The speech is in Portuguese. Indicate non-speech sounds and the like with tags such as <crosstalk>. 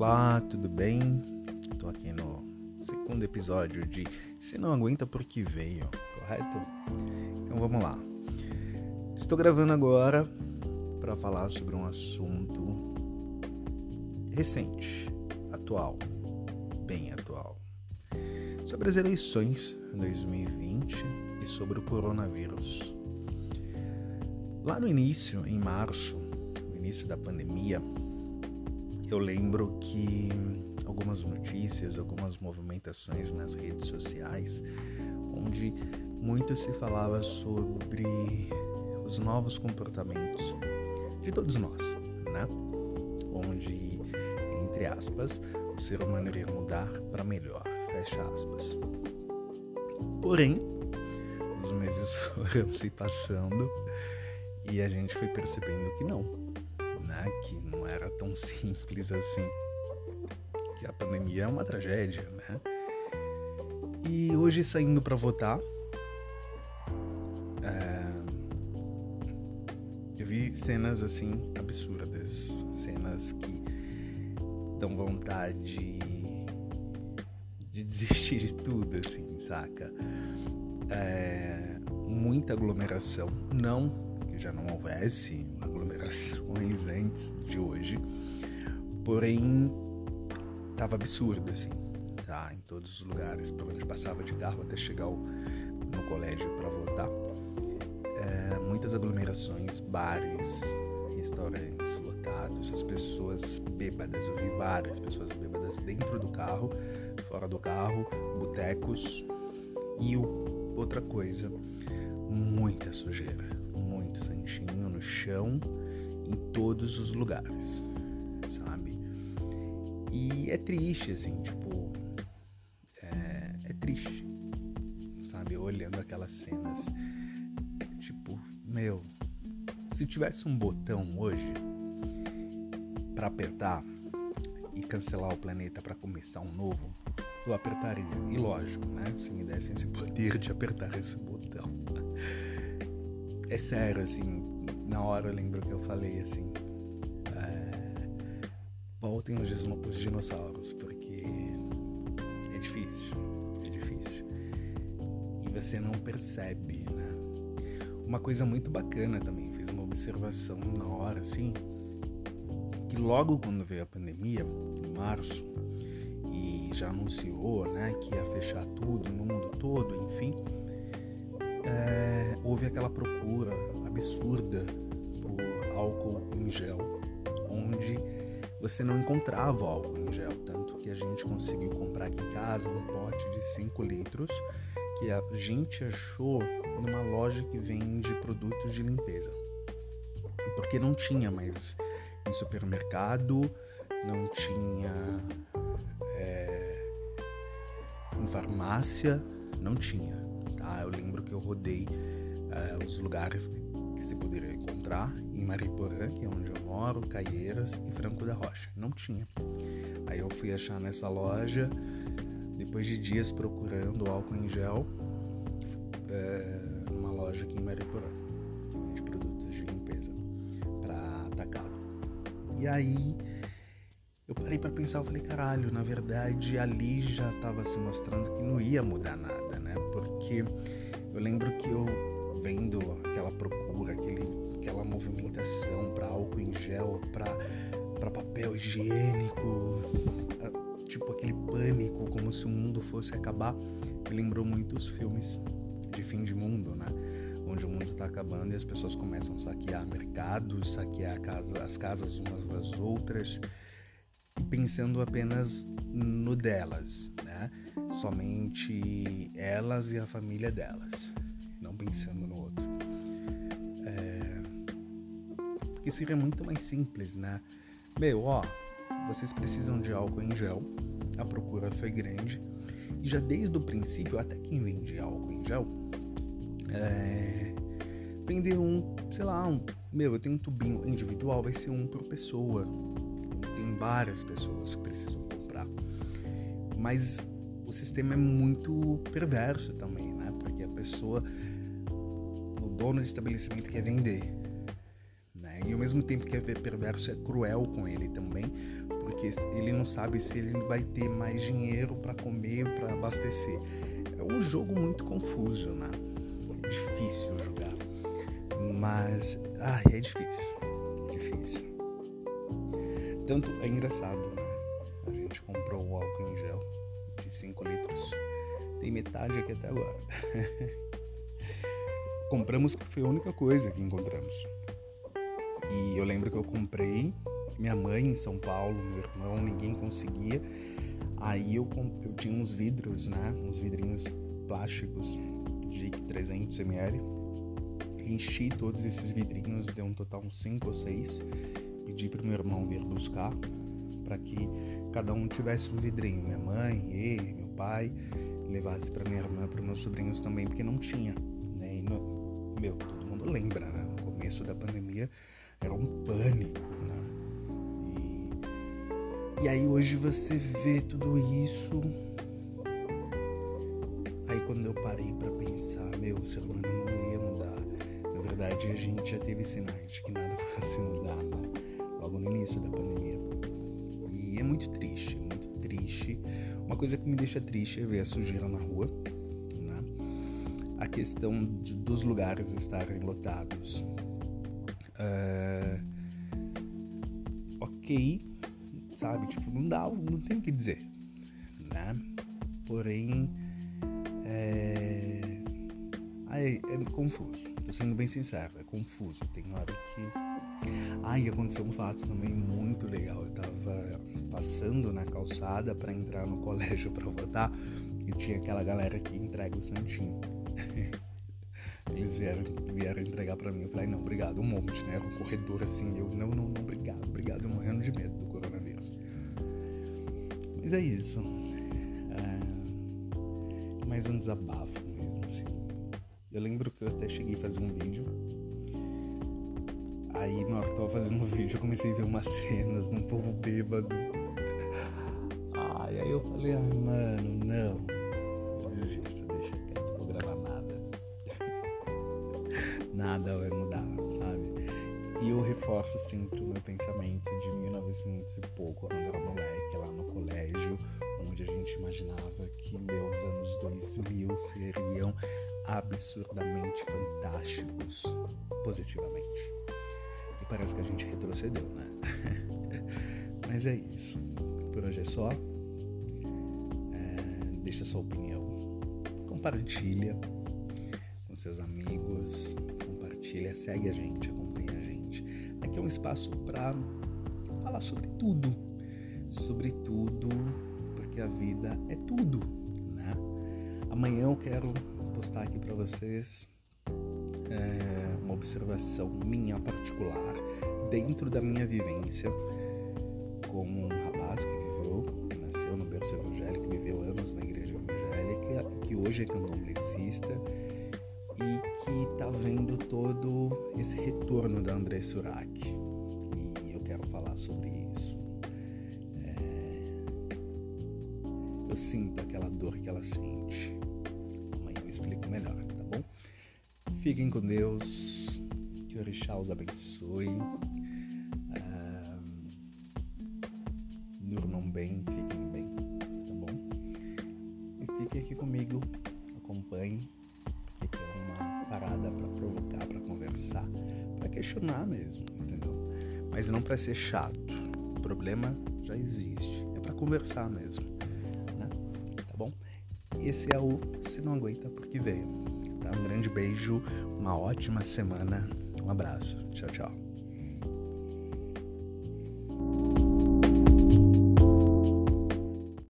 Olá, tudo bem? Estou aqui no segundo episódio de Se Não Aguenta Porque Veio, correto? Então vamos lá. Estou gravando agora para falar sobre um assunto recente, atual, bem atual, sobre as eleições 2020 e sobre o coronavírus. Lá no início, em março, no início da pandemia, eu lembro que algumas notícias, algumas movimentações nas redes sociais, onde muito se falava sobre os novos comportamentos de todos nós, né? Onde, entre aspas, o ser humano iria mudar para melhor, fecha aspas. Porém, os meses <laughs> foram se passando e a gente foi percebendo que não, né? Que não era tão <laughs> simples assim. Que a pandemia é uma tragédia, né? E hoje saindo para votar, é... eu vi cenas assim absurdas, cenas que dão vontade de <laughs> desistir de tudo, assim, saca? É... Muita aglomeração, não já não houvesse aglomerações antes de hoje, porém tava absurdo assim, tá? Em todos os lugares, por onde passava de carro até chegar no colégio para voltar, é, muitas aglomerações, bares, restaurantes lotados, as pessoas bêbadas, eu vi várias pessoas bêbadas dentro do carro, fora do carro, botecos e o, outra coisa, muita sujeira santinho no chão, em todos os lugares, sabe? E é triste, assim, tipo. É, é triste, sabe? Olhando aquelas cenas. Tipo, meu, se tivesse um botão hoje para apertar e cancelar o planeta para começar um novo, eu apertaria. E lógico, né? Se me dessem esse <laughs> poder de apertar esse botão é sério, assim, na hora eu lembro que eu falei assim, é, voltem os, os dinossauros, porque é difícil, é difícil. E você não percebe, né? Uma coisa muito bacana também, fiz uma observação na hora, assim, que logo quando veio a pandemia, em março, e já anunciou, né, que ia fechar tudo no mundo todo, enfim, é, houve aquela procura absurda por álcool em gel, onde você não encontrava álcool em gel, tanto que a gente conseguiu comprar aqui em casa um pote de 5 litros que a gente achou numa loja que vende produtos de limpeza. Porque não tinha mais em supermercado, não tinha é, em farmácia, não tinha. Tá? Eu lembro que eu rodei uh, os lugares que, se poderia encontrar em Mariporã, que é onde eu moro, Caieiras e Franco da Rocha. Não tinha. Aí eu fui achar nessa loja, depois de dias procurando álcool em gel, uh, numa loja aqui em Mariporã, que vende produtos de limpeza para atacado. E aí eu parei para pensar, eu falei, caralho, na verdade ali já estava se mostrando que não ia mudar nada, né? Porque eu lembro que eu vendo aquela procura, aquele, aquela movimentação para álcool em gel, para papel higiênico, tipo aquele pânico, como se o mundo fosse acabar, me lembrou muito os filmes de fim de mundo, né? Onde o mundo está acabando e as pessoas começam a saquear mercados, saquear casa, as casas umas das outras pensando apenas no delas, né? Somente elas e a família delas, pensando no outro. É... Porque seria muito mais simples, né? Meu, ó, vocês precisam de álcool em gel, a procura foi grande, e já desde o princípio, até quem vende álcool em gel, é... vender um, sei lá, um, meu, eu tenho um tubinho individual, vai ser um por pessoa, tem várias pessoas que precisam comprar. Mas o sistema é muito perverso também, né? Porque a pessoa, o dono do estabelecimento quer vender, né? E ao mesmo tempo que é perverso, é cruel com ele também, porque ele não sabe se ele vai ter mais dinheiro para comer, para abastecer. É um jogo muito confuso, né? É difícil jogar. Mas, ai, é difícil. Difícil. Tanto é engraçado, né? A gente comprou o álcool em gel de 5 litros. Tem metade aqui até agora. <laughs> Compramos foi a única coisa que encontramos. E eu lembro que eu comprei, minha mãe em São Paulo, meu irmão, ninguém conseguia. Aí eu, eu tinha uns vidros, né? Uns vidrinhos plásticos de 300 ml. Enchi todos esses vidrinhos, deu um total uns 5 ou 6. Pedi para meu irmão vir buscar para que cada um tivesse um vidrinho. Minha mãe, ele, meu pai, levasse para minha irmã, para meus sobrinhos também, porque não tinha. Meu, todo mundo lembra, né? No começo da pandemia era um pânico, né? E, e aí hoje você vê tudo isso. Aí quando eu parei para pensar, meu, o ser humano não ia mudar. Na verdade, a gente já teve sinais de que nada <laughs> fosse mudar, né? Logo no início da pandemia. E é muito triste, muito triste. Uma coisa que me deixa triste é ver a sujeira na rua a questão de, dos lugares estarem lotados. Uh, ok, sabe? Tipo, não dá, não tem o que dizer, né? Porém, é... Ai, é confuso. Tô sendo bem sincero, é confuso. Tem hora que. Ai, aconteceu um fato também muito legal. Eu tava passando na calçada para entrar no colégio para votar e tinha aquela galera que entrega o santinho. <laughs> Eles vieram, vieram entregar para mim. Eu falei, não, obrigado, um monte, né? Um corredor assim. Eu, não, não, não, obrigado, obrigado. Eu morrendo de medo do coronavírus. Mas é isso. É mais um desabafo mesmo, assim. Eu lembro que eu até cheguei a fazer um vídeo. Aí, na hora que eu tava fazendo o vídeo, eu comecei a ver umas cenas de um povo bêbado. Ai, aí eu falei, ah, mano, não. Eu desisto, deixa nada vai mudar, sabe? E eu reforço sempre o meu pensamento de 1900 e pouco, quando eu era moleque, lá no colégio, onde a gente imaginava que meus anos 2000 seriam absurdamente fantásticos, positivamente. E parece que a gente retrocedeu, né? <laughs> Mas é isso. Por hoje é só. É, deixa sua opinião. Compartilha com seus amigos, compartilha, segue a gente, acompanha a gente. Aqui é um espaço para falar sobre tudo, sobre tudo, porque a vida é tudo, né? Amanhã eu quero postar aqui para vocês é, uma observação minha particular dentro da minha vivência como um rapaz que viveu, nasceu no berço evangélico, viveu anos na igreja evangélica, que hoje é candomblessista e que está vendo todo esse retorno da André Surak. E eu quero falar sobre isso. É... Eu sinto aquela dor que ela sente. Amanhã eu explico melhor, tá bom? Fiquem com Deus. Que o Orixá os abençoe. Questionar mesmo, entendeu? Mas não para ser chato. O problema já existe, é para conversar mesmo, né? Tá bom? Esse é o Se Não Aguenta Porque Veio. Tá? Um grande beijo, uma ótima semana, um abraço. Tchau, tchau.